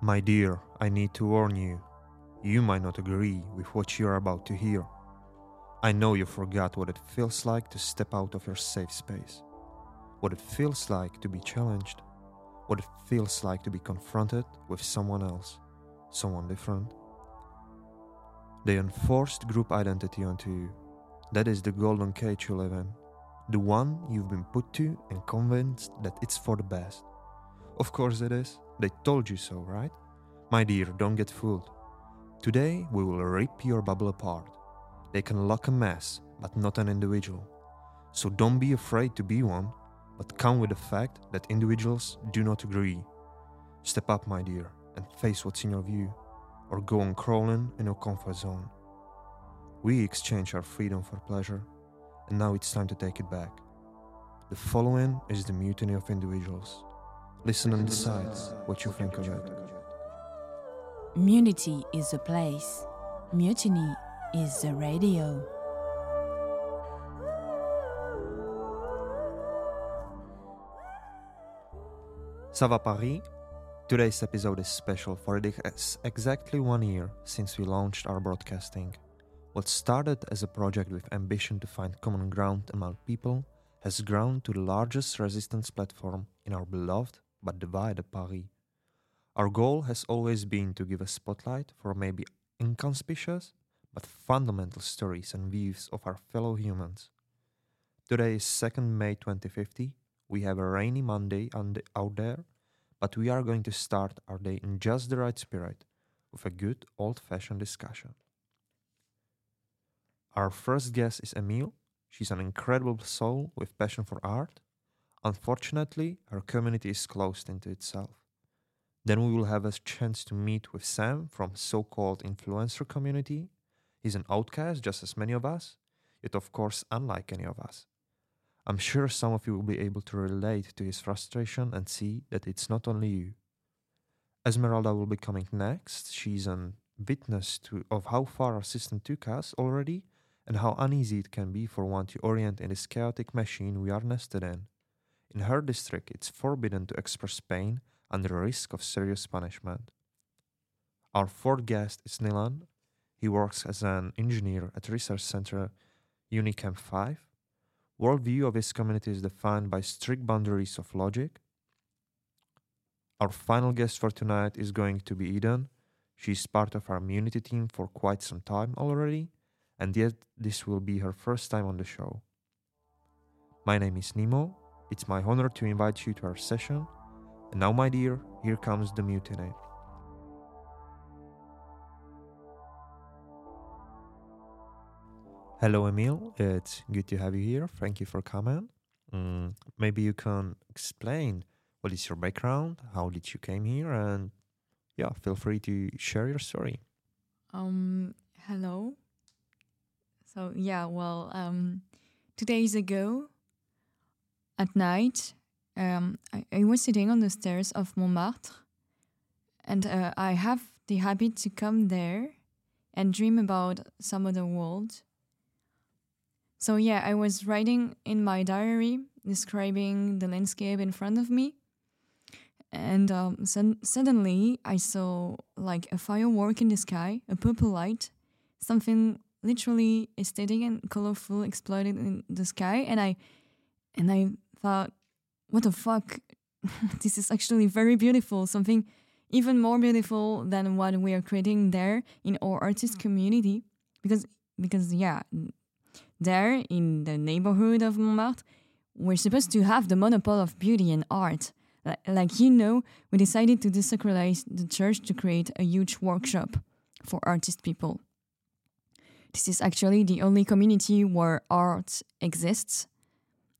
My dear, I need to warn you. You might not agree with what you are about to hear. I know you forgot what it feels like to step out of your safe space, what it feels like to be challenged, what it feels like to be confronted with someone else, someone different. They enforced group identity onto you. That is the golden cage you live in, the one you've been put to and convinced that it's for the best. Of course it is. They told you so, right? My dear, don't get fooled. Today we will rip your bubble apart. They can lock a mess, but not an individual. So don't be afraid to be one, but come with the fact that individuals do not agree. Step up, my dear, and face what's in your view, or go on crawling in your comfort zone. We exchange our freedom for pleasure, and now it's time to take it back. The following is the mutiny of individuals. Listen and decide what you think of it. Munity is a place. Mutiny is a radio. Sava Paris. Today's episode is special for it is exactly one year since we launched our broadcasting. What started as a project with ambition to find common ground among people has grown to the largest resistance platform in our beloved but divided Paris. Our goal has always been to give a spotlight for maybe inconspicuous but fundamental stories and views of our fellow humans. Today is 2nd May 2050. We have a rainy Monday out there, but we are going to start our day in just the right spirit with a good old fashioned discussion. Our first guest is Emile. She's an incredible soul with passion for art. Unfortunately, our community is closed into itself. Then we will have a chance to meet with Sam from so-called influencer community. He's an outcast just as many of us, yet of course unlike any of us. I'm sure some of you will be able to relate to his frustration and see that it's not only you. Esmeralda will be coming next. She's a witness to of how far our system took us already and how uneasy it can be for one to orient in this chaotic machine we are nested in. In her district, it's forbidden to express pain under risk of serious punishment. Our fourth guest is Nylan. He works as an engineer at Research Center Unicamp 5. Worldview of his community is defined by strict boundaries of logic. Our final guest for tonight is going to be Eden. She's part of our community team for quite some time already, and yet this will be her first time on the show. My name is Nemo. It's my honor to invite you to our session and now, my dear, here comes the mutiny. Hello, Emile. It's good to have you here. Thank you for coming. Mm, maybe you can explain what is your background, how did you came here, and yeah, feel free to share your story. Um, hello. So yeah, well, um, two days ago at night, um, I, I, was sitting on the stairs of Montmartre, and uh, I have the habit to come there and dream about some other world. So yeah, I was writing in my diary describing the landscape in front of me, and um, suddenly I saw like a firework in the sky, a purple light, something literally aesthetic and colorful exploded in the sky, and I and I thought what the fuck? this is actually very beautiful. Something even more beautiful than what we are creating there in our artist hmm. community. Because because yeah, there in the neighborhood of Montmartre, we're supposed to have the monopoly of beauty and art. Like you know, we decided to desacralize the church to create a huge workshop for artist people. This is actually the only community where art exists.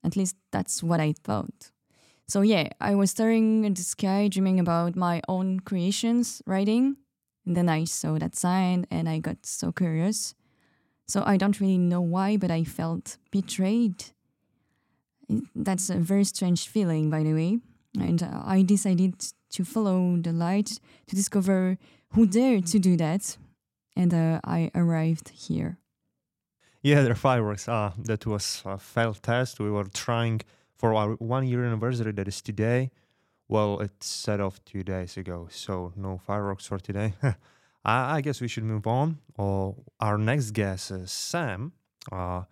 At least that's what I thought. So yeah, I was staring at the sky, dreaming about my own creations, writing. And then I saw that sign and I got so curious. So I don't really know why, but I felt betrayed. That's a very strange feeling, by the way. And uh, I decided to follow the light to discover who dared to do that. And uh, I arrived here. Yeah, the fireworks. Ah, that was a failed test. We were trying for our one year anniversary that is today Well, it's set off two days ago, so no fireworks for today. I, I guess we should move on. Uh, our next guest is Sam. Uh,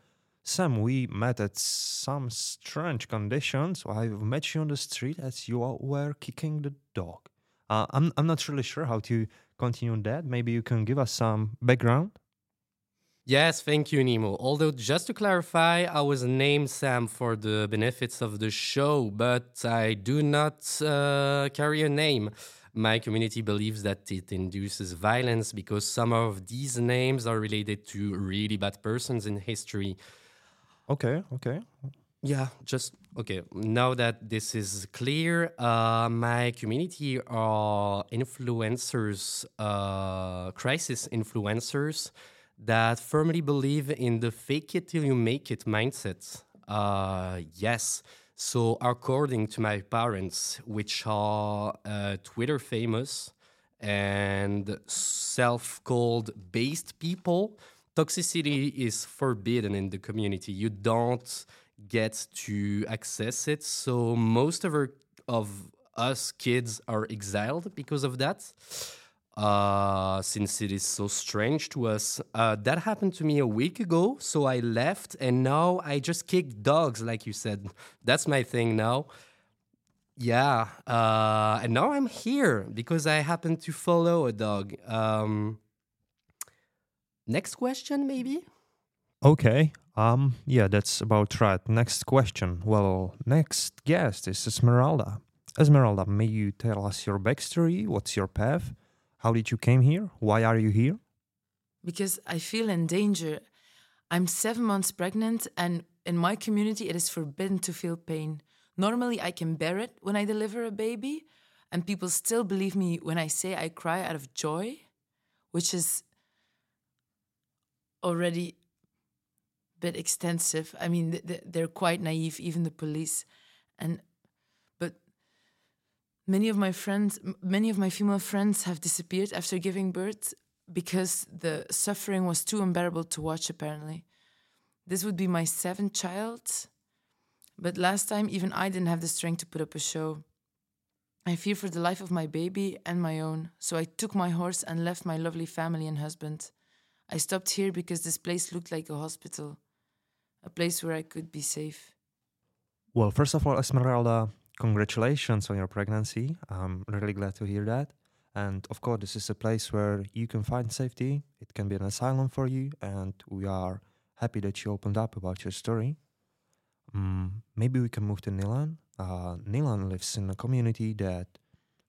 Sam, we met at some strange conditions. I've met you on the street as you were kicking the dog. Uh, I'm, I'm not really sure how to continue on that. Maybe you can give us some background. Yes, thank you, Nemo. Although, just to clarify, I was named Sam for the benefits of the show, but I do not uh, carry a name. My community believes that it induces violence because some of these names are related to really bad persons in history. Okay, okay. Yeah, just okay. Now that this is clear, uh, my community are influencers, uh, crisis influencers that firmly believe in the fake it till you make it mindset. Uh, yes. So, according to my parents, which are uh, Twitter famous and self called based people, toxicity is forbidden in the community. You don't get to access it. So, most of, our, of us kids are exiled because of that uh, since it is so strange to us. Uh, that happened to me a week ago, so I left, and now I just kick dogs, like you said. That's my thing now. Yeah, uh, and now I'm here because I happen to follow a dog. Um, next question, maybe. Okay. Um. Yeah, that's about right. Next question. Well, next guest is Esmeralda. Esmeralda, may you tell us your backstory? What's your path? How did you came here? Why are you here? Because I feel in danger. I'm seven months pregnant, and in my community, it is forbidden to feel pain. Normally, I can bear it when I deliver a baby, and people still believe me when I say I cry out of joy, which is already a bit extensive. I mean, they're quite naive, even the police. And many of my friends, many of my female friends have disappeared after giving birth because the suffering was too unbearable to watch, apparently. This would be my seventh child, but last time even I didn't have the strength to put up a show. I fear for the life of my baby and my own, so I took my horse and left my lovely family and husband. I stopped here because this place looked like a hospital, a place where I could be safe. Well, first of all, Esmeralda, congratulations on your pregnancy. I'm really glad to hear that. And of course, this is a place where you can find safety. It can be an asylum for you. And we are happy that you opened up about your story. Um, maybe we can move to Nylan. Uh, Nylan lives in a community that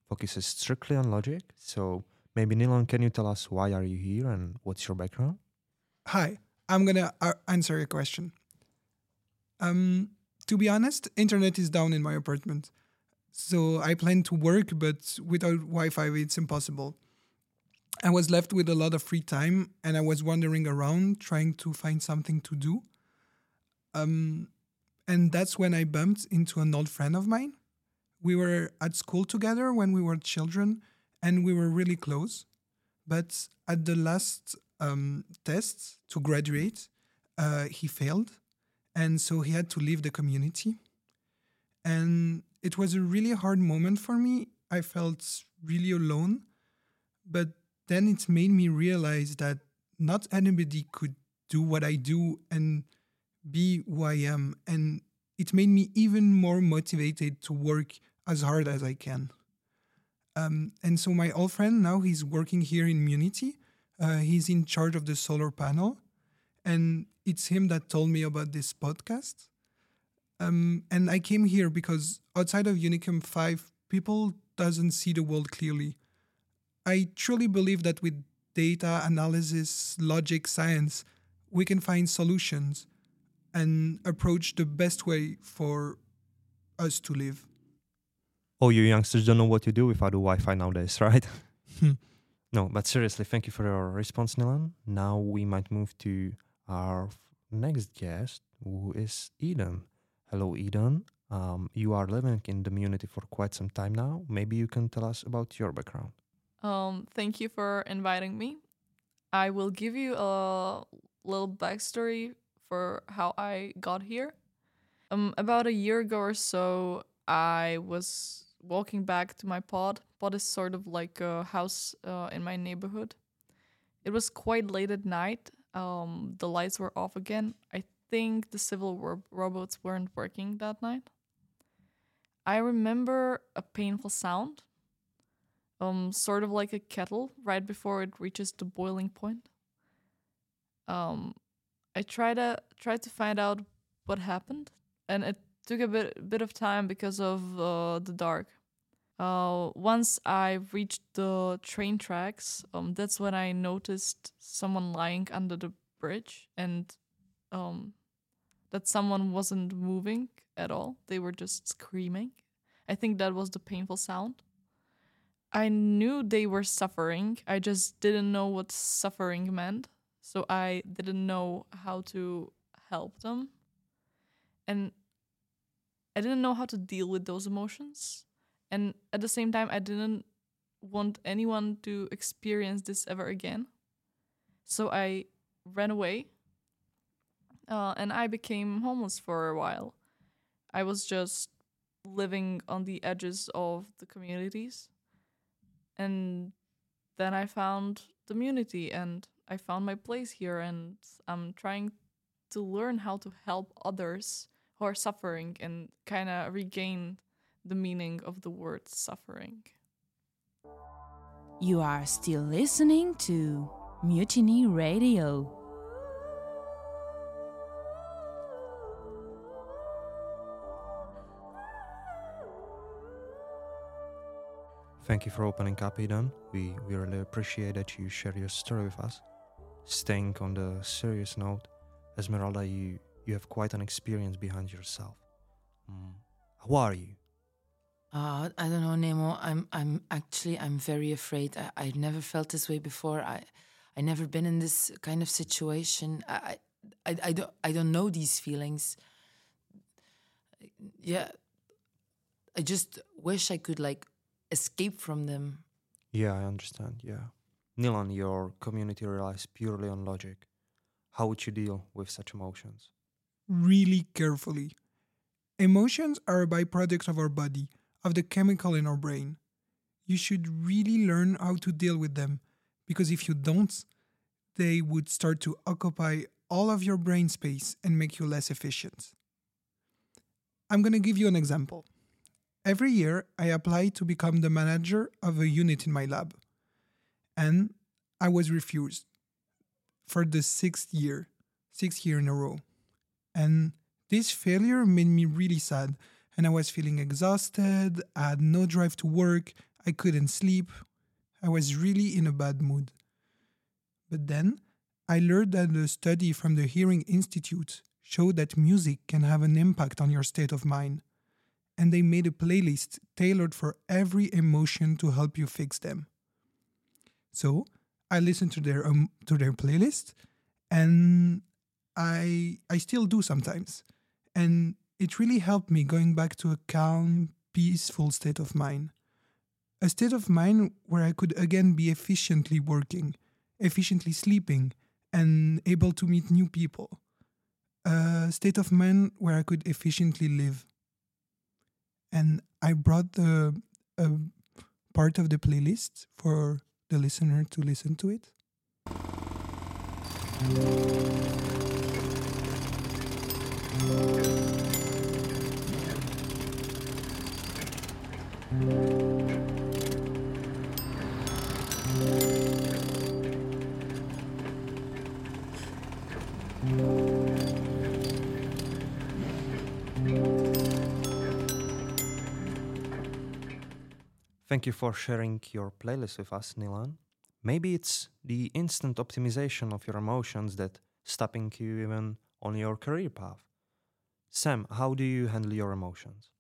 focuses strictly on logic. So maybe Nylan, can you tell us why are you here and what's your background? Hi, I'm gonna uh, answer your question. Um, to be honest, internet is down in my apartment. So I plan to work, but without Wi Fi, it's impossible. I was left with a lot of free time and I was wandering around trying to find something to do. Um, and that's when I bumped into an old friend of mine. We were at school together when we were children and we were really close. But at the last um, test to graduate, uh, he failed and so he had to leave the community. And it was a really hard moment for me. I felt really alone. But then it made me realize that not anybody could do what I do and be who I am. And it made me even more motivated to work as hard as I can. Um, and so my old friend now he's working here in Munity. Uh, he's in charge of the solar panel, and it's him that told me about this podcast. Um, and I came here because outside of Unicum 5, people doesn't see the world clearly. I truly believe that with data analysis, logic, science, we can find solutions and approach the best way for us to live. Oh, you youngsters don't know what to do without the Wi-Fi nowadays, right? Hmm. no, but seriously, thank you for your response, Nylan. Now we might move to our next guest, who is Eden. Hello, Eden. Um, you are living in the community for quite some time now. Maybe you can tell us about your background. Um, thank you for inviting me. I will give you a little backstory for how I got here. Um, about a year ago or so, I was walking back to my pod. Pod is sort of like a house uh, in my neighborhood. It was quite late at night. Um, the lights were off again. I think the civil ro- robots weren't working that night. I remember a painful sound, um, sort of like a kettle right before it reaches the boiling point. Um, I try to try to find out what happened, and it took a bit bit of time because of uh, the dark. Uh, once I reached the train tracks, um, that's when I noticed someone lying under the bridge, and um, that someone wasn't moving at all. They were just screaming. I think that was the painful sound. I knew they were suffering. I just didn't know what suffering meant. So I didn't know how to help them. And I didn't know how to deal with those emotions. And at the same time, I didn't want anyone to experience this ever again. So I ran away uh, and I became homeless for a while. I was just living on the edges of the communities. And then I found the community and I found my place here and I'm trying to learn how to help others who are suffering and kind of regain the meaning of the word suffering. You are still listening to Mutiny Radio. Thank you for opening up, Eden. We, we really appreciate that you share your story with us. Staying on the serious note, Esmeralda, you, you have quite an experience behind yourself. Mm. Who are you? Uh, I don't know, Nemo. I'm I'm actually I'm very afraid. I, I've never felt this way before. I I never been in this kind of situation. I I, I, I don't I don't know these feelings. Yeah. I just wish I could like escape from them. Yeah, I understand. Yeah. Nylan, your community relies purely on logic. How would you deal with such emotions? Really carefully. Emotions are a byproduct of our body, of the chemical in our brain. You should really learn how to deal with them, because if you don't, they would start to occupy all of your brain space and make you less efficient. I'm going to give you an example. Every year, I apply to become the manager of a unit in my lab. And I was refused for the sixth year, sixth year in a row. And this failure made me really sad. And I was feeling exhausted, I had no drive to work, I couldn't sleep. I was really in a bad mood. But then I learned that a study from the Hearing Institute showed that music can have an impact on your state of mind and they made a playlist tailored for every emotion to help you fix them. So I listened to their um, to their playlist, and I I still do sometimes, and it really helped me going back to a calm, peaceful state of mind, a state of mind where I could again be efficiently working, efficiently sleeping, and able to meet new people, a state of mind where I could efficiently live. And I brought the uh, part of the playlist for the listener to listen to it. Thank you for sharing your playlist with us, Nylan. Maybe it's the instant optimization of your emotions that stopping you even on your career path. Sam, how do you handle your emotions?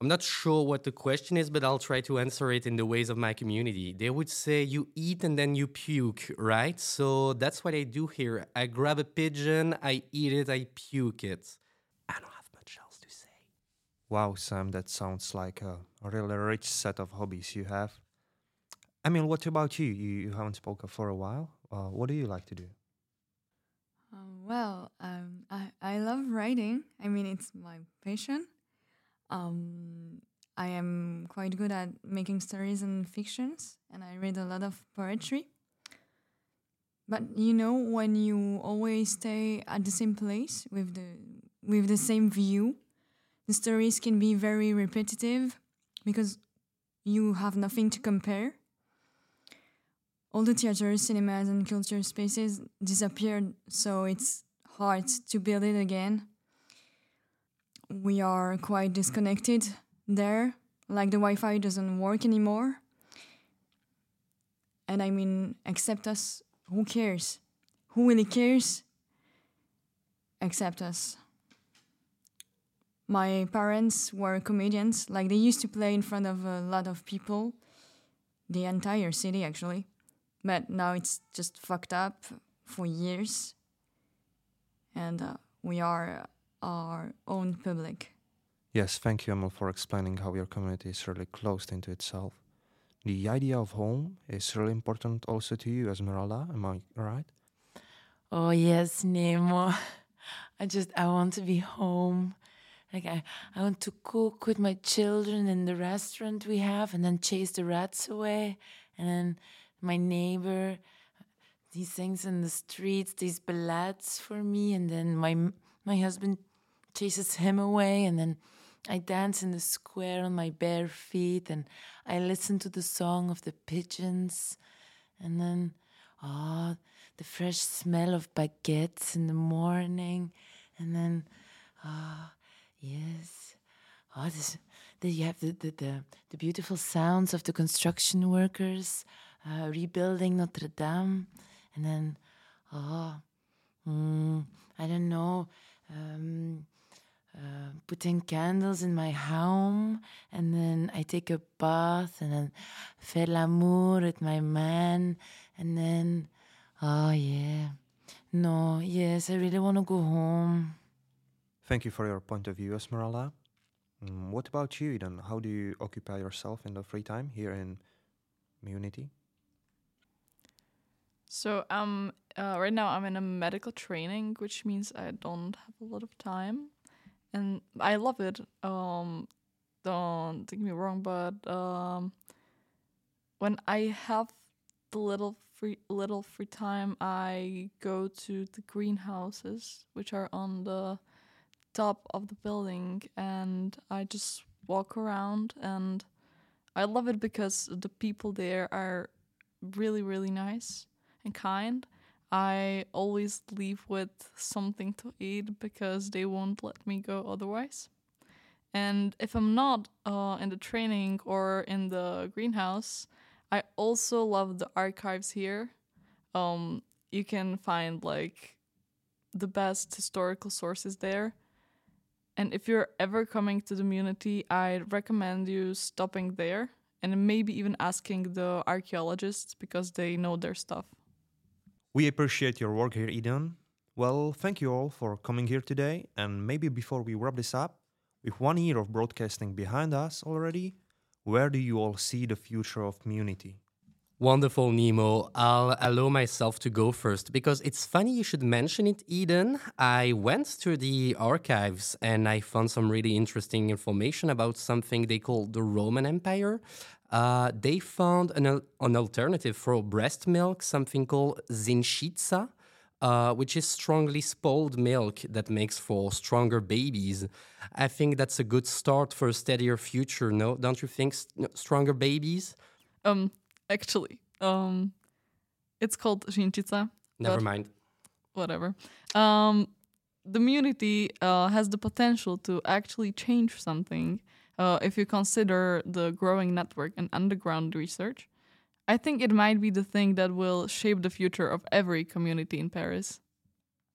I'm not sure what the question is, but I'll try to answer it in the ways of my community. They would say you eat and then you puke, right? So that's what I do here. I grab a pigeon, I eat it, I puke it. I don't have much else to say. Wow, Sam, that sounds like a really rich set of hobbies you have. I mean, what about you? You, you haven't spoken for a while. Uh, what do you like to do? Um, well, um, I, I love writing. I mean, it's my passion. Um, I am quite good at making stories and fictions, and I read a lot of poetry. But you know, when you always stay at the same place with the with the same view, the stories can be very repetitive because you have nothing to compare. All the theaters, cinemas, and culture spaces disappeared, so it's hard to build it again. We are quite disconnected there, like the Wi Fi doesn't work anymore. And I mean, accept us. Who cares? Who really cares? Accept us. My parents were comedians, like they used to play in front of a lot of people, the entire city actually. But now it's just fucked up for years. And uh, we are our own public. Yes, thank you, Emile, for explaining how your community is really closed into itself. The idea of home is really important also to you, Esmeralda. Am I right? Oh yes, Nemo. I just I want to be home. Like I, I want to cook with my children in the restaurant we have and then chase the rats away. And then my neighbor he sings in the streets these ballads for me and then my my husband chases him away and then I dance in the square on my bare feet and I listen to the song of the pigeons and then oh the fresh smell of baguettes in the morning and then ah yes oh this then you have the, the, the, the beautiful sounds of the construction workers uh, rebuilding Notre Dame and then oh mm, I don't know um, uh, putting candles in my home and then I take a bath and then faire l'amour with my man and then oh yeah no yes I really want to go home Thank you for your point of view, Esmeralda. Mm, what about you, Eden? How do you occupy yourself in the free time here in Munity? So um uh, right now I'm in a medical training, which means I don't have a lot of time, and I love it. Um, don't take me wrong, but um, when I have the little free little free time, I go to the greenhouses, which are on the top of the building, and I just walk around, and I love it because the people there are really really nice and kind. I always leave with something to eat because they won't let me go otherwise. And if I'm not uh, in the training or in the greenhouse, I also love the archives here. Um, you can find like the best historical sources there. And if you're ever coming to the community, I recommend you stopping there and maybe even asking the archaeologists because they know their stuff. We appreciate your work here, Eden. Well, thank you all for coming here today. And maybe before we wrap this up, with one year of broadcasting behind us already, where do you all see the future of Munity? Wonderful, Nemo. I'll allow myself to go first because it's funny you should mention it, Eden. I went to the archives and I found some really interesting information about something they call the Roman Empire. Uh, they found an, al- an alternative for breast milk, something called zinchitsa, uh, which is strongly spoiled milk that makes for stronger babies. I think that's a good start for a steadier future, no? Don't you think? S- no, Stronger babies? Um, actually, um, it's called Shinchitsa. Never mind. Whatever. Um, the community uh, has the potential to actually change something uh, if you consider the growing network and underground research. I think it might be the thing that will shape the future of every community in Paris.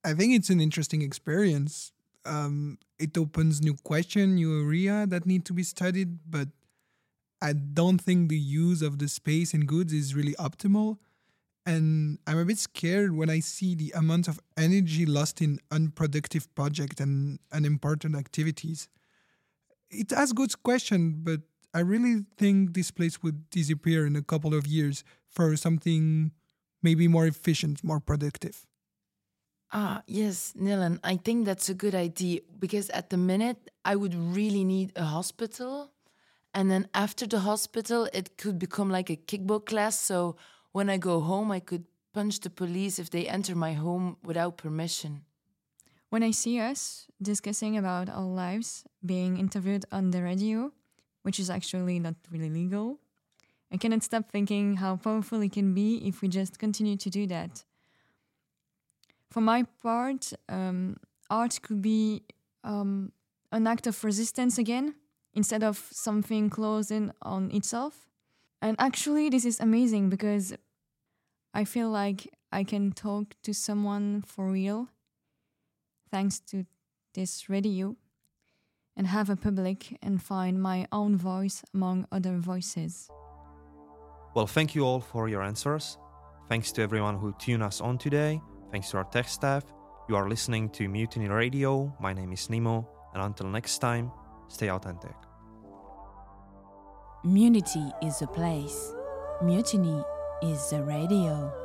I think it's an interesting experience. Um, it opens new question, new area that need to be studied, but I don't think the use of the space and goods is really optimal. And I'm a bit scared when I see the amount of energy lost in unproductive projects and unimportant activities. It asks good question, but I really think this place would disappear in a couple of years for something maybe more efficient, more productive. Ah, yes, Nylan, I think that's a good idea because at the minute I would really need a hospital And then after the hospital, it could become like a kickball class. So when I go home, I could punch the police if they enter my home without permission. When I see us discussing about our lives, being interviewed on the radio, which is actually not really legal, I cannot stop thinking how powerful it can be if we just continue to do that. For my part, um, art could be um, an act of resistance again, instead of something closing on itself. And actually, this is amazing because I feel like I can talk to someone for real thanks to this radio and have a public and find my own voice among other voices. Well, thank you all for your answers. Thanks to everyone who tuned us on today. Thanks to our tech staff. You are listening to Mutiny Radio. My name is Nemo, and until next time, stay authentic. Munity is a place. Mutiny is a radio.